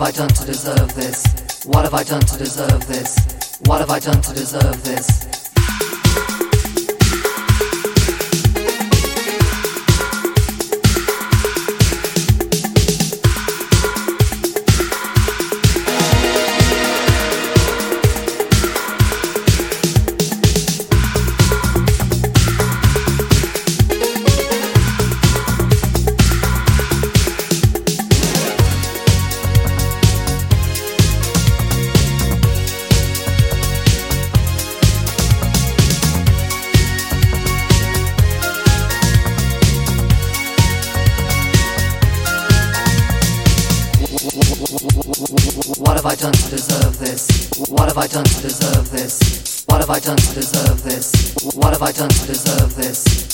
have I done to deserve this? What have I done to deserve this? What have I done to deserve this? Done to deserve this? What have I done to deserve this? What have I done to deserve this? What have I done to deserve this?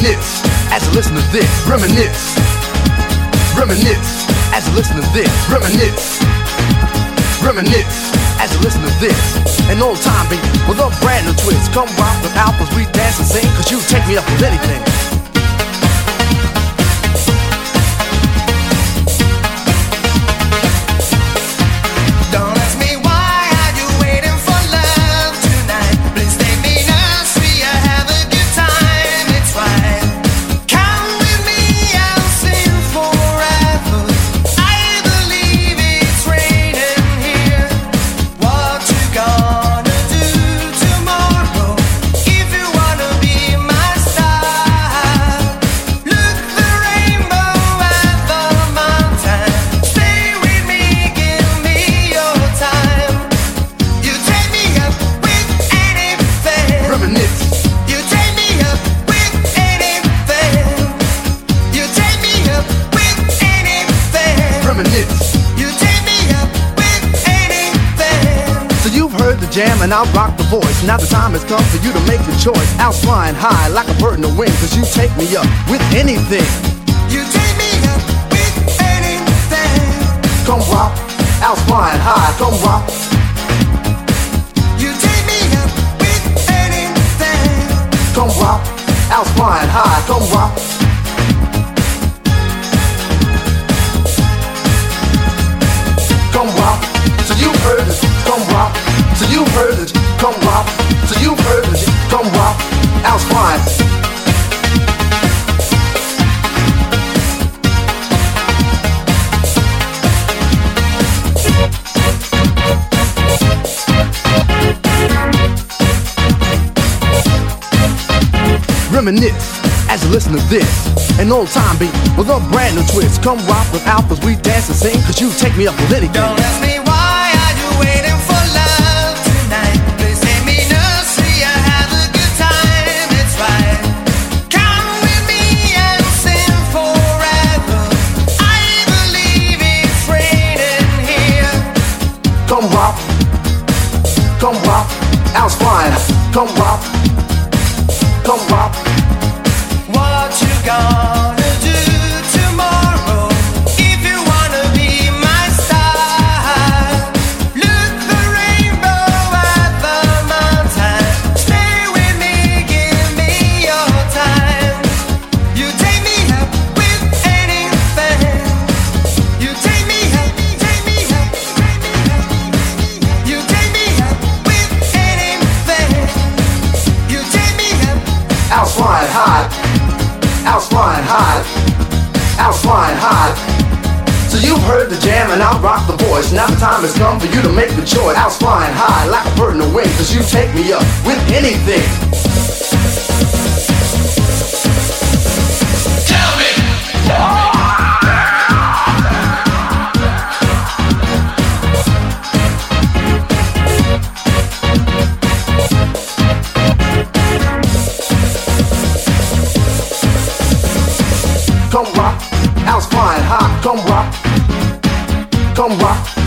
This, reminisce, reminisce as you listen to this, reminisce, reminisce as you listen to this. An old time beat with a brand new twist. Come rock with alphas, we dance and sing, cause you take me up with anything. Jam and I'll rock the voice. Now the time has come for you to make the choice. Out flying high like a bird in the wind, cause you take me up with anything. You take me up with anything. Come rock, out flying high, come rock. You take me up with anything. Come rock, out flying high, come rock. So you heard it, come rock. So you heard it, come rock. House fine. Reminisce as you listen to this. An old time beat with a brand new twist. Come rock with alphas, we dance and sing, cause you take me up with anything. Don't ask me Come rock, rock,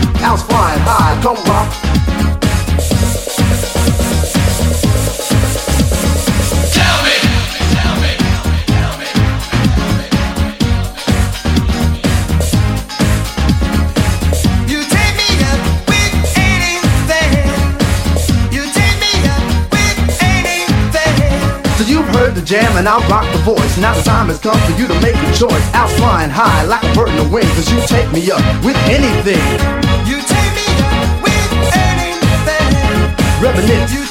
and I'll rock the voice. Now the time has come for you to make a choice. House flying high like a bird in the wind, cause you take me up with anything. You take me up with anything. Reminisce